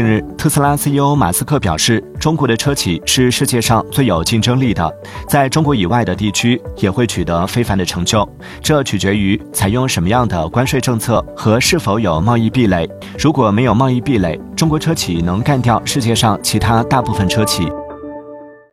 近日特斯拉 ceo 马斯克表示中国的车企是世界上最有竞争力的在中国以外的地区也会取得非凡的成就。这取决于采用什么样的关税政策和是否有贸易壁垒。如果没有贸易壁垒中国车企能干掉世界上其他大部分车企。